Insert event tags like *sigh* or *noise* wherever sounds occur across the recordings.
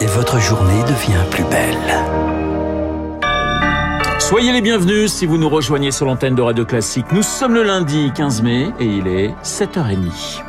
et votre journée devient plus belle. Soyez les bienvenus si vous nous rejoignez sur l'antenne de Radio Classique. Nous sommes le lundi 15 mai et il est 7h30.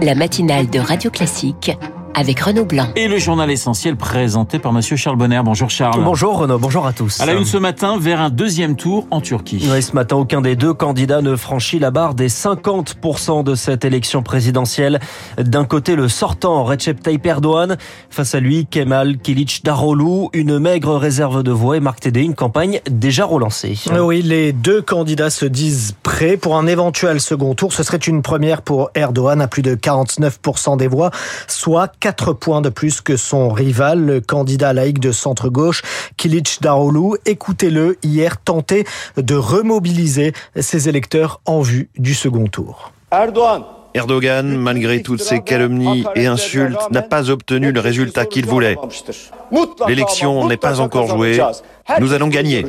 La matinale de Radio Classique avec Renaud Blanc. Et le journal essentiel présenté par Monsieur Charles Bonner. Bonjour Charles. Bonjour Renaud, bonjour à tous. À la une ce matin, vers un deuxième tour en Turquie. Oui, ce matin, aucun des deux candidats ne franchit la barre des 50% de cette élection présidentielle. D'un côté, le sortant Recep Tayyip Erdogan. Face à lui, Kemal Kilic Daroglu, une maigre réserve de voix et Marc Tédé, une campagne déjà relancée. Oui, les deux candidats se disent prêts pour un éventuel second tour. Ce serait une première pour Erdogan à plus de 49% des voix, soit 4 points de plus que son rival, le candidat laïque de centre-gauche, Kilic Daroglu. Écoutez-le hier tenter de remobiliser ses électeurs en vue du second tour. Erdogan Erdogan, malgré toutes ses calomnies et insultes, n'a pas obtenu le résultat qu'il voulait. L'élection n'est pas encore jouée. Nous allons gagner.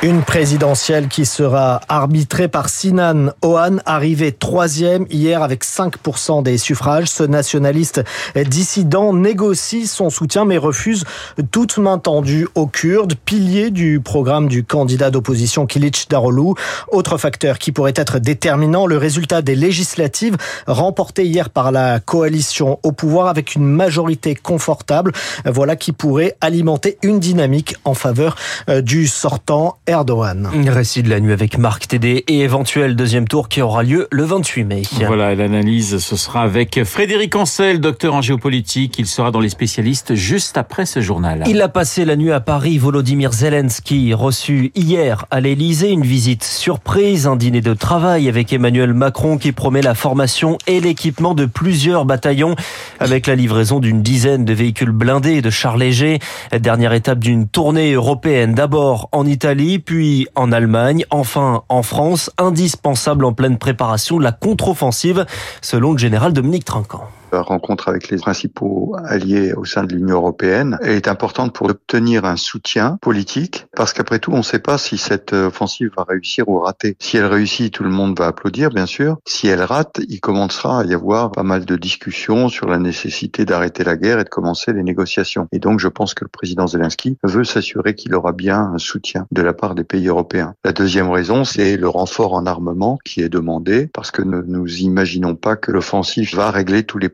Une présidentielle qui sera arbitrée par Sinan Ohan, arrivé troisième hier avec 5% des suffrages. Ce nationaliste dissident négocie son soutien mais refuse toute main tendue aux Kurdes, pilier du programme du candidat d'opposition Kilic Daroglu. Autre facteur qui pourrait être déterminant, le résultat des législatives remportées hier par la coalition au pouvoir avec une majorité confortable. Voilà qui pourrait alimenter une dynamique en faveur euh, du sortant Erdogan. Récit de la nuit avec Marc Tédé et éventuel deuxième tour qui aura lieu le 28 mai. Voilà, l'analyse, ce sera avec Frédéric Ancel, docteur en géopolitique. Il sera dans les spécialistes juste après ce journal. Il a passé la nuit à Paris. Volodymyr Zelensky, reçu hier à l'Elysée, une visite surprise, un dîner de travail avec Emmanuel Macron qui promet la formation et l'équipement de plusieurs bataillons avec la livraison d'une dizaine de véhicules blindés et de chars légers. Dernière étape d'une tournée européenne, d'abord en Italie, puis en Allemagne, enfin en France, indispensable en pleine préparation de la contre-offensive, selon le général Dominique Trinquant rencontre avec les principaux alliés au sein de l'Union européenne est importante pour obtenir un soutien politique parce qu'après tout, on ne sait pas si cette offensive va réussir ou rater. Si elle réussit, tout le monde va applaudir, bien sûr. Si elle rate, il commencera à y avoir pas mal de discussions sur la nécessité d'arrêter la guerre et de commencer les négociations. Et donc, je pense que le président Zelensky veut s'assurer qu'il aura bien un soutien de la part des pays européens. La deuxième raison, c'est le renfort en armement qui est demandé parce que ne nous imaginons pas que l'offensive va régler tous les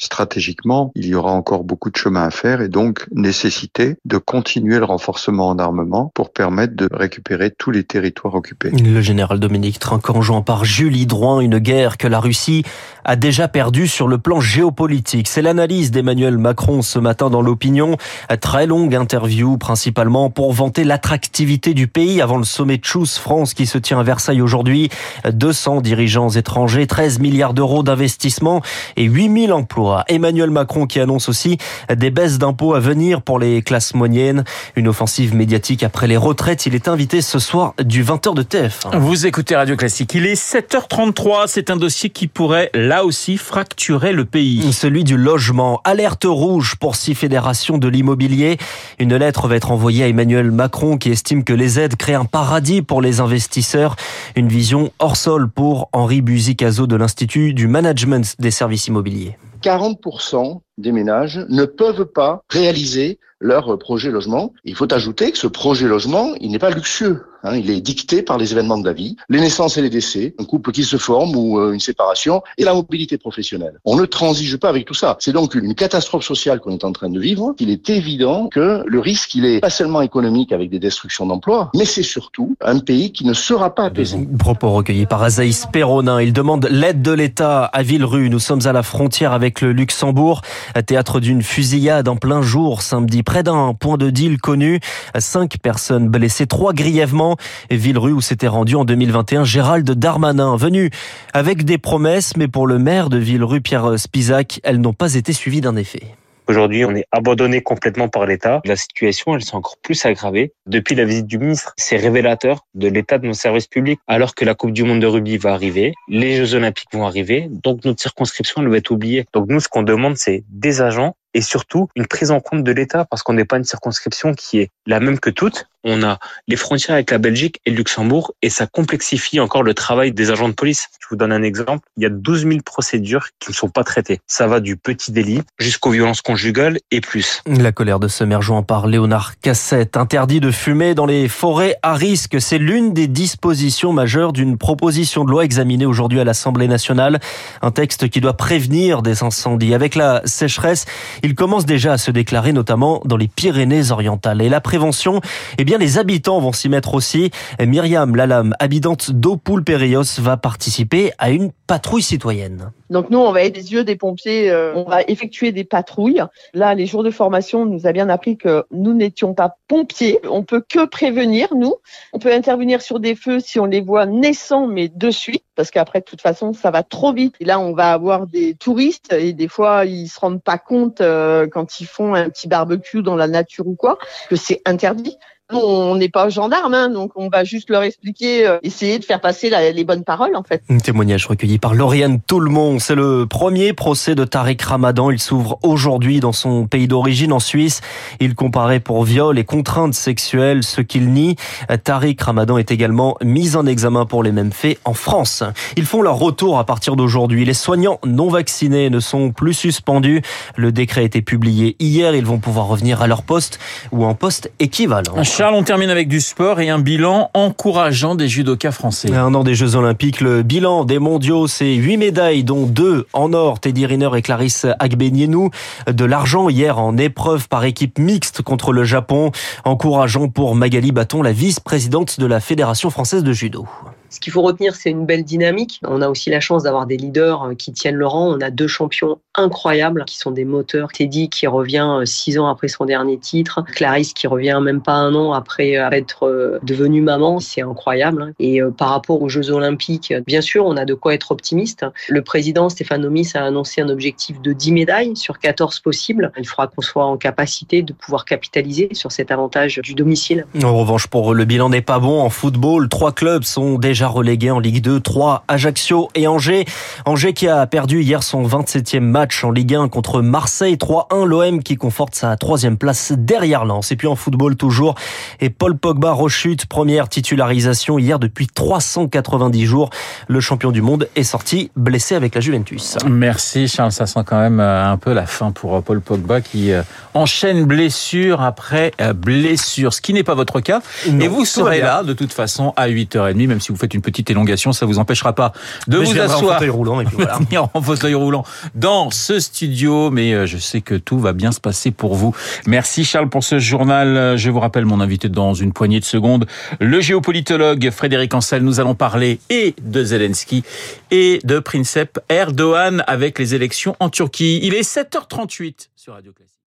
Stratégiquement, il y aura encore beaucoup de chemin à faire et donc nécessité de continuer le renforcement en armement pour permettre de récupérer tous les territoires occupés. Le général Dominique Trinquant joint par Julie Drouin une guerre que la Russie a déjà perdue sur le plan géopolitique. C'est l'analyse d'Emmanuel Macron ce matin dans l'opinion. Très longue interview principalement pour vanter l'attractivité du pays avant le sommet Choose France qui se tient à Versailles aujourd'hui. 200 dirigeants étrangers, 13 milliards d'euros d'investissement et 8000 emplois. Emmanuel Macron qui annonce aussi des baisses d'impôts à venir pour les classes moyennes. Une offensive médiatique après les retraites. Il est invité ce soir du 20h de TF. Vous écoutez Radio Classique. Il est 7h33. C'est un dossier qui pourrait là aussi fracturer le pays. Celui du logement. Alerte rouge pour six fédérations de l'immobilier. Une lettre va être envoyée à Emmanuel Macron qui estime que les aides créent un paradis pour les investisseurs. Une vision hors sol pour Henri Buzicazo de l'Institut du Management des services immobiliers. Bye. 40% des ménages ne peuvent pas réaliser leur projet logement. Il faut ajouter que ce projet logement, il n'est pas luxueux. Hein, il est dicté par les événements de la vie, les naissances et les décès, un couple qui se forme ou euh, une séparation et la mobilité professionnelle. On ne transige pas avec tout ça. C'est donc une catastrophe sociale qu'on est en train de vivre. Il est évident que le risque, il est pas seulement économique avec des destructions d'emplois, mais c'est surtout un pays qui ne sera pas apaisé. Propos recueillis par Azaïs Perronin. Il demande l'aide de l'État à Villerue. Nous sommes à la frontière avec le Luxembourg. Théâtre d'une fusillade en plein jour samedi près d'un point de deal connu. Cinq personnes blessées, trois grièvement. Villerue où s'était rendu en 2021 Gérald Darmanin, venu avec des promesses, mais pour le maire de Villerue, Pierre Spisac, elles n'ont pas été suivies d'un effet. Aujourd'hui, on est abandonné complètement par l'État. La situation, elle s'est encore plus aggravée. Depuis la visite du ministre, c'est révélateur de l'état de nos services publics. Alors que la Coupe du Monde de rugby va arriver, les Jeux Olympiques vont arriver, donc notre circonscription, elle va être oubliée. Donc nous, ce qu'on demande, c'est des agents et surtout une prise en compte de l'État parce qu'on n'est pas une circonscription qui est la même que toutes on a les frontières avec la Belgique et le Luxembourg et ça complexifie encore le travail des agents de police. Je vous donne un exemple. Il y a 12 000 procédures qui ne sont pas traitées. Ça va du petit délit jusqu'aux violences conjugales et plus. La colère de ce maire jouant par Léonard Cassette. Interdit de fumer dans les forêts à risque. C'est l'une des dispositions majeures d'une proposition de loi examinée aujourd'hui à l'Assemblée nationale. Un texte qui doit prévenir des incendies. Avec la sécheresse, il commence déjà à se déclarer, notamment dans les Pyrénées-Orientales. Et la prévention, eh bien, les habitants vont s'y mettre aussi. Myriam Lalam, habitante d'Aupoul-Périos, va participer à une patrouille citoyenne. Donc nous, on va être les yeux des pompiers, euh, on va effectuer des patrouilles. Là, les jours de formation nous a bien appris que nous n'étions pas pompiers. On peut que prévenir, nous. On peut intervenir sur des feux si on les voit naissants, mais de suite, parce qu'après, de toute façon, ça va trop vite. Et là, on va avoir des touristes et des fois, ils se rendent pas compte euh, quand ils font un petit barbecue dans la nature ou quoi, que c'est interdit on n'est pas gendarme, hein, donc on va juste leur expliquer, euh, essayer de faire passer les bonnes paroles en fait. Un témoignage recueilli par Lauriane Tout-le-Monde. C'est le premier procès de Tariq Ramadan. Il s'ouvre aujourd'hui dans son pays d'origine, en Suisse. Il comparait pour viol et contraintes sexuelles, ce qu'il nie. Tariq Ramadan est également mis en examen pour les mêmes faits en France. Ils font leur retour à partir d'aujourd'hui. Les soignants non vaccinés ne sont plus suspendus. Le décret a été publié hier. Ils vont pouvoir revenir à leur poste ou en poste équivalent. Charles, on termine avec du sport et un bilan encourageant des judokas français. Un an des Jeux Olympiques, le bilan des mondiaux, c'est 8 médailles, dont deux en or, Teddy Riner et Clarisse Agbenienou. De l'argent hier en épreuve par équipe mixte contre le Japon. Encourageant pour Magali Baton, la vice-présidente de la Fédération française de judo. Ce qu'il faut retenir, c'est une belle dynamique. On a aussi la chance d'avoir des leaders euh, qui tiennent le rang. On a deux champions incroyables qui sont des moteurs. Teddy qui revient euh, six ans après son dernier titre. Clarisse qui revient même pas un an après euh, être devenue maman. C'est incroyable. Hein. Et par rapport aux Jeux Olympiques, bien sûr, on a de quoi être optimiste. Le président Stéphane Omis a annoncé un objectif de 10 médailles sur 14 possibles. Il faudra qu'on soit en capacité de pouvoir capitaliser sur cet avantage du domicile. En revanche, pour le bilan n'est pas bon en football. Trois clubs sont déjà relégué en Ligue 2, 3 Ajaccio et Angers. Angers qui a perdu hier son 27e match en Ligue 1 contre Marseille 3-1. L'OM qui conforte sa troisième place derrière Lens. Et puis en football toujours. Et Paul Pogba rechute, première titularisation hier depuis 390 jours. Le champion du monde est sorti blessé avec la Juventus. Merci Charles, ça sent quand même euh, un peu la fin pour euh, Paul Pogba qui euh, enchaîne blessure après blessure, ce qui n'est pas votre cas. et vous serez là de toute façon à 8h30, même si vous faites une petite élongation, ça vous empêchera pas de vous asseoir. En fauteuil roulant et puis voilà. *laughs* en fauteuil roulant dans ce studio, mais euh, je sais que tout va bien se passer pour vous. Merci Charles pour ce journal. Je vous rappelle mon invité dans une poignée de secondes, le géopolitologue Frédéric Ancel. Nous allons parler et de Zelensky et de Princep Erdogan avec les élections en Turquie. Il est 7h38 sur Radio Classique.